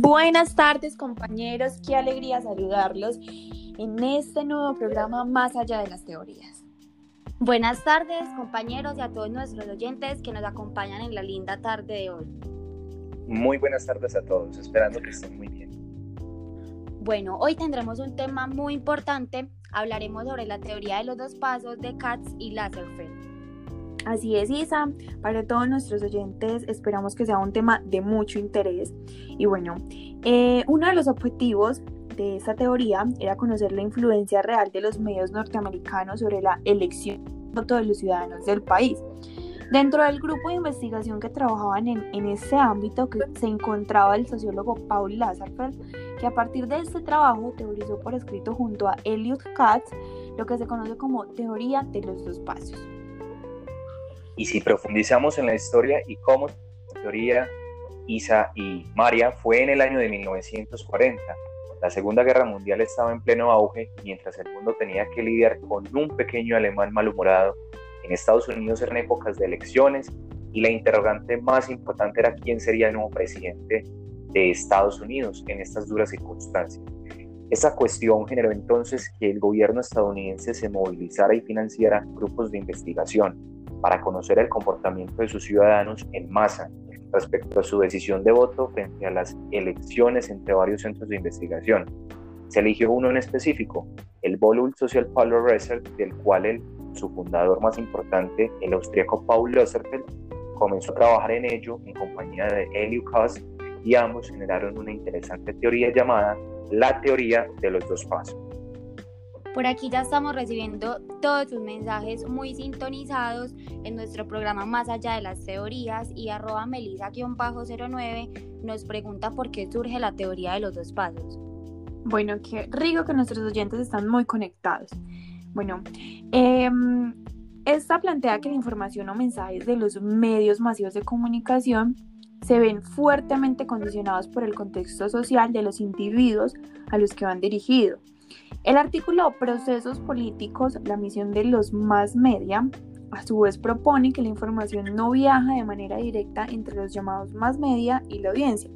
Buenas tardes compañeros, qué alegría saludarlos en este nuevo programa Más allá de las teorías. Buenas tardes compañeros y a todos nuestros oyentes que nos acompañan en la linda tarde de hoy. Muy buenas tardes a todos, esperando que estén muy bien. Bueno, hoy tendremos un tema muy importante, hablaremos sobre la teoría de los dos pasos de Katz y Laserfeld. Así es, Isa. Para todos nuestros oyentes esperamos que sea un tema de mucho interés. Y bueno, eh, uno de los objetivos de esta teoría era conocer la influencia real de los medios norteamericanos sobre la elección de los ciudadanos del país. Dentro del grupo de investigación que trabajaban en, en ese ámbito que se encontraba el sociólogo Paul Lazarfeld, que a partir de este trabajo teorizó por escrito junto a Elliot Katz lo que se conoce como teoría de los dos pasos. Y si profundizamos en la historia y cómo la teoría Isa y María fue en el año de 1940. La Segunda Guerra Mundial estaba en pleno auge mientras el mundo tenía que lidiar con un pequeño alemán malhumorado. En Estados Unidos eran épocas de elecciones y la interrogante más importante era quién sería el nuevo presidente de Estados Unidos en estas duras circunstancias. Esa cuestión generó entonces que el gobierno estadounidense se movilizara y financiara grupos de investigación para conocer el comportamiento de sus ciudadanos en masa respecto a su decisión de voto frente a las elecciones entre varios centros de investigación. Se eligió uno en específico, el Volul Social Power Research, del cual el, su fundador más importante, el austríaco Paul Loserfeld, comenzó a trabajar en ello en compañía de Elio Kass y ambos generaron una interesante teoría llamada la teoría de los dos pasos. Por aquí ya estamos recibiendo todos sus mensajes muy sintonizados en nuestro programa Más allá de las teorías y arroba melisa-09 nos pregunta por qué surge la teoría de los dos pasos. Bueno, qué rico que nuestros oyentes están muy conectados. Bueno, em, esta plantea que la información o mensajes de los medios masivos de comunicación se ven fuertemente condicionados por el contexto social de los individuos a los que van dirigidos el artículo Procesos Políticos, la misión de los más media, a su vez propone que la información no viaja de manera directa entre los llamados más media y la audiencia,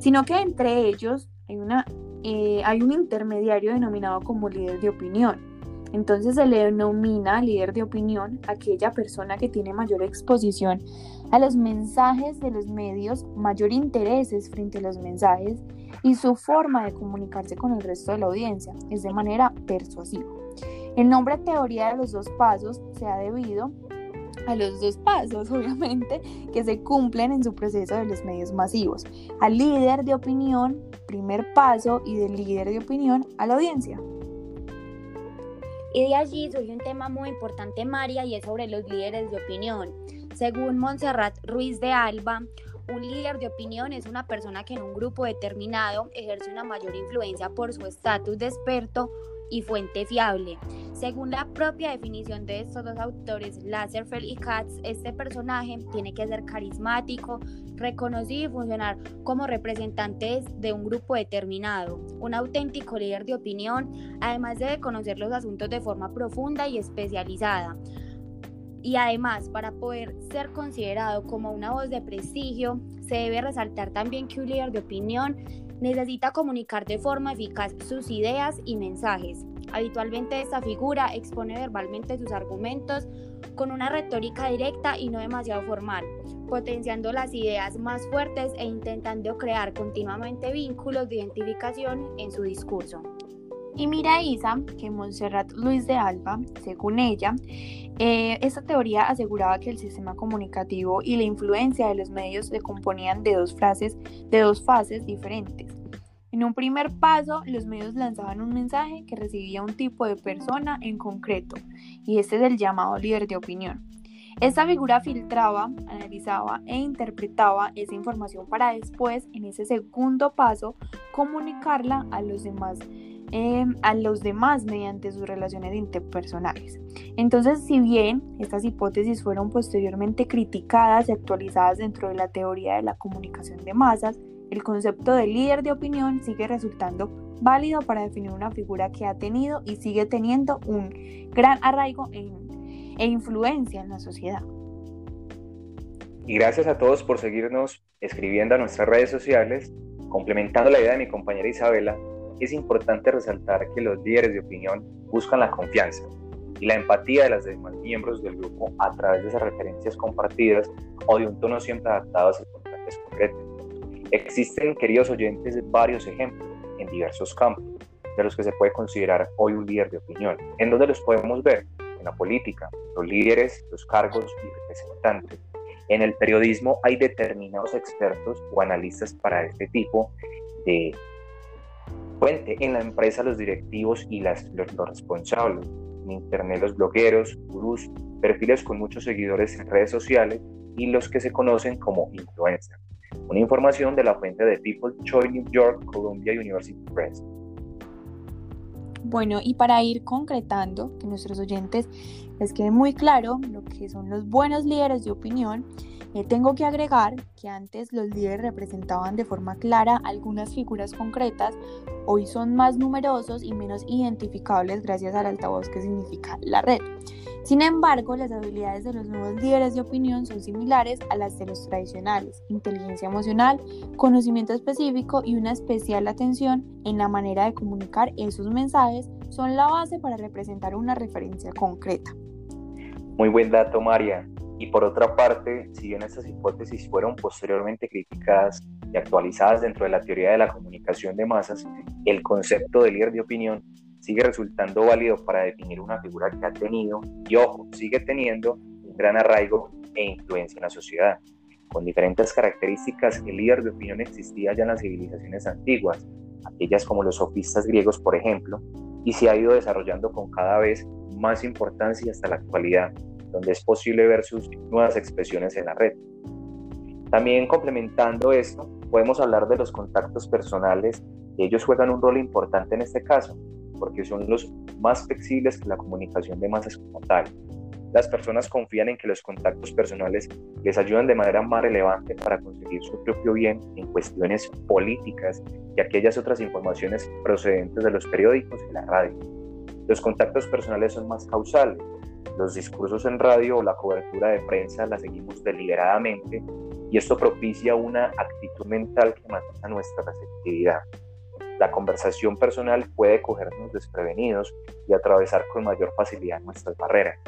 sino que entre ellos hay, una, eh, hay un intermediario denominado como líder de opinión. Entonces se le denomina líder de opinión aquella persona que tiene mayor exposición a los mensajes de los medios, mayor intereses frente a los mensajes y su forma de comunicarse con el resto de la audiencia es de manera persuasiva. El nombre teoría de los dos pasos se ha debido a los dos pasos, obviamente, que se cumplen en su proceso de los medios masivos. Al líder de opinión, primer paso, y del líder de opinión a la audiencia. Y de allí surge un tema muy importante, María, y es sobre los líderes de opinión. Según Montserrat Ruiz de Alba, un líder de opinión es una persona que en un grupo determinado ejerce una mayor influencia por su estatus de experto y fuente fiable. Según la propia definición de estos dos autores, Lasserfeld y Katz, este personaje tiene que ser carismático, reconocido y funcionar como representante de un grupo determinado. Un auténtico líder de opinión, además debe conocer los asuntos de forma profunda y especializada y además, para poder ser considerado como una voz de prestigio, se debe resaltar también que un líder de opinión necesita comunicar de forma eficaz sus ideas y mensajes. Habitualmente esta figura expone verbalmente sus argumentos con una retórica directa y no demasiado formal, potenciando las ideas más fuertes e intentando crear continuamente vínculos de identificación en su discurso. Y mira Isa, que Montserrat Luis de Alba, según ella, eh, esta teoría aseguraba que el sistema comunicativo y la influencia de los medios se componían de dos, frases, de dos fases diferentes. En un primer paso, los medios lanzaban un mensaje que recibía un tipo de persona en concreto, y este es el llamado líder de opinión. Esta figura filtraba, analizaba e interpretaba esa información para después, en ese segundo paso, comunicarla a los demás Em, a los demás mediante sus relaciones interpersonales. Entonces, si bien estas hipótesis fueron posteriormente criticadas y actualizadas dentro de la teoría de la comunicación de masas, el concepto de líder de opinión sigue resultando válido para definir una figura que ha tenido y sigue teniendo un gran arraigo e, e influencia en la sociedad. Y gracias a todos por seguirnos escribiendo a nuestras redes sociales Complementando la idea de mi compañera Isabela, es importante resaltar que los líderes de opinión buscan la confianza y la empatía de los demás miembros del grupo a través de esas referencias compartidas o de un tono siempre adaptado a. Existen, queridos oyentes, varios ejemplos en diversos campos de los que se puede considerar hoy un líder de opinión. ¿En dónde los podemos ver? En la política, los líderes, los cargos y representantes. En el periodismo hay determinados expertos o analistas para este tipo de fuente. En la empresa los directivos y las, los, los responsables. En Internet los blogueros, gurús, perfiles con muchos seguidores en redes sociales y los que se conocen como influencers. Una información de la fuente de People Choice New York Columbia University Press. Bueno, y para ir concretando, que nuestros oyentes les quede muy claro lo que son los buenos líderes de opinión, eh, tengo que agregar que antes los líderes representaban de forma clara algunas figuras concretas, hoy son más numerosos y menos identificables gracias al altavoz que significa la red. Sin embargo, las habilidades de los nuevos líderes de opinión son similares a las de los tradicionales, inteligencia emocional, conocimiento específico y una especial atención en la manera de comunicar esos mensajes son la base para representar una referencia concreta. Muy buen dato, María. Y por otra parte, si bien estas hipótesis fueron posteriormente criticadas y actualizadas dentro de la teoría de la comunicación de masas, el concepto de líder de opinión sigue resultando válido para definir una figura que ha tenido y, ojo, sigue teniendo un gran arraigo e influencia en la sociedad. Con diferentes características, el líder de opinión existía ya en las civilizaciones antiguas, aquellas como los sofistas griegos, por ejemplo, y se ha ido desarrollando con cada vez más importancia hasta la actualidad, donde es posible ver sus nuevas expresiones en la red. También complementando esto, podemos hablar de los contactos personales, ellos juegan un rol importante en este caso, porque son los más flexibles que la comunicación de masas como tal. Las personas confían en que los contactos personales les ayudan de manera más relevante para conseguir su propio bien en cuestiones políticas y aquellas otras informaciones procedentes de los periódicos y la radio. Los contactos personales son más causales. Los discursos en radio o la cobertura de prensa la seguimos deliberadamente y esto propicia una actitud mental que matiza nuestra receptividad. La conversación personal puede cogernos desprevenidos y atravesar con mayor facilidad nuestras barreras.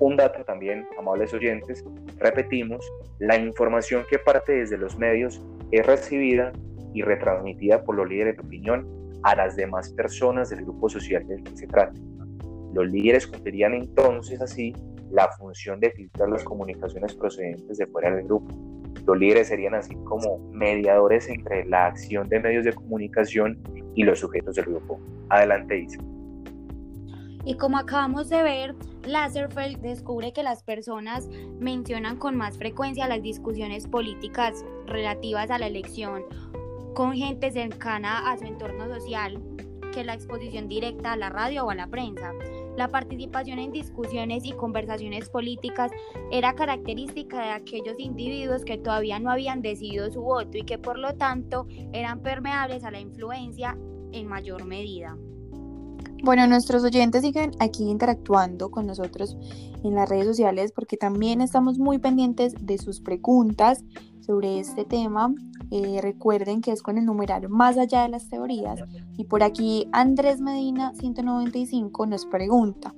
Un dato también, amables oyentes, repetimos, la información que parte desde los medios es recibida y retransmitida por los líderes de opinión a las demás personas del grupo social del que se trate. Los líderes cumplirían entonces así la función de filtrar las comunicaciones procedentes de fuera del grupo los líderes serían así como mediadores entre la acción de medios de comunicación y los sujetos del grupo. Adelante, Isa. Y como acabamos de ver, Lasserfeld descubre que las personas mencionan con más frecuencia las discusiones políticas relativas a la elección con gente cercana a su entorno social que la exposición directa a la radio o a la prensa. La participación en discusiones y conversaciones políticas era característica de aquellos individuos que todavía no habían decidido su voto y que por lo tanto eran permeables a la influencia en mayor medida. Bueno, nuestros oyentes siguen aquí interactuando con nosotros en las redes sociales porque también estamos muy pendientes de sus preguntas sobre este tema. Eh, recuerden que es con el numeral más allá de las teorías. Y por aquí Andrés Medina 195 nos pregunta,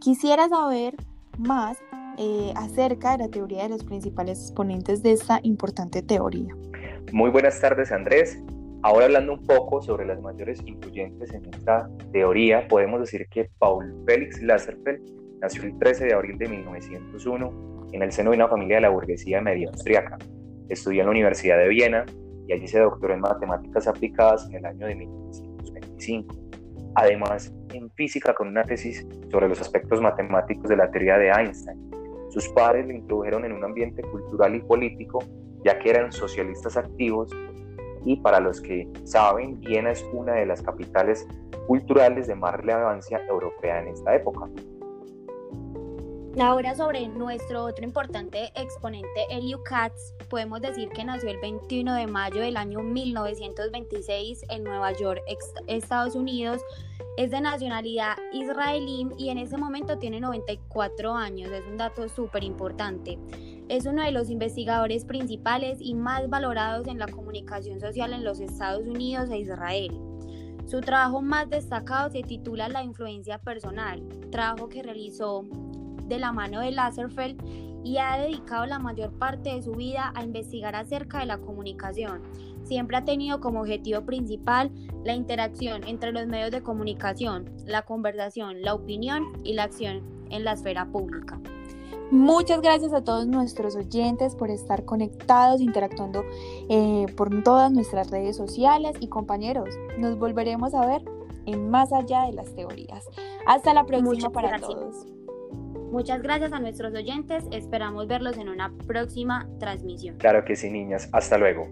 quisiera saber más eh, acerca de la teoría de los principales exponentes de esta importante teoría. Muy buenas tardes Andrés. Ahora hablando un poco sobre las mayores influyentes en esta teoría, podemos decir que Paul Félix Lasserfeld nació el 13 de abril de 1901 en el seno de una familia de la burguesía media austriaca. Estudió en la Universidad de Viena y allí se doctoró en matemáticas aplicadas en el año de 1925. Además, en física con una tesis sobre los aspectos matemáticos de la teoría de Einstein. Sus padres le introdujeron en un ambiente cultural y político, ya que eran socialistas activos y para los que saben, Viena es una de las capitales culturales de más relevancia europea en esta época. Ahora sobre nuestro otro importante exponente, Eliu Katz, podemos decir que nació el 21 de mayo del año 1926 en Nueva York, Estados Unidos. Es de nacionalidad israelí y en ese momento tiene 94 años, es un dato súper importante. Es uno de los investigadores principales y más valorados en la comunicación social en los Estados Unidos e Israel. Su trabajo más destacado se titula La influencia personal, trabajo que realizó de la mano de Laserfeld y ha dedicado la mayor parte de su vida a investigar acerca de la comunicación. Siempre ha tenido como objetivo principal la interacción entre los medios de comunicación, la conversación, la opinión y la acción en la esfera pública. Muchas gracias a todos nuestros oyentes por estar conectados, interactuando eh, por todas nuestras redes sociales y compañeros, nos volveremos a ver en Más allá de las teorías. Hasta la próxima para todos. Muchas gracias a nuestros oyentes, esperamos verlos en una próxima transmisión. Claro que sí, niñas. Hasta luego.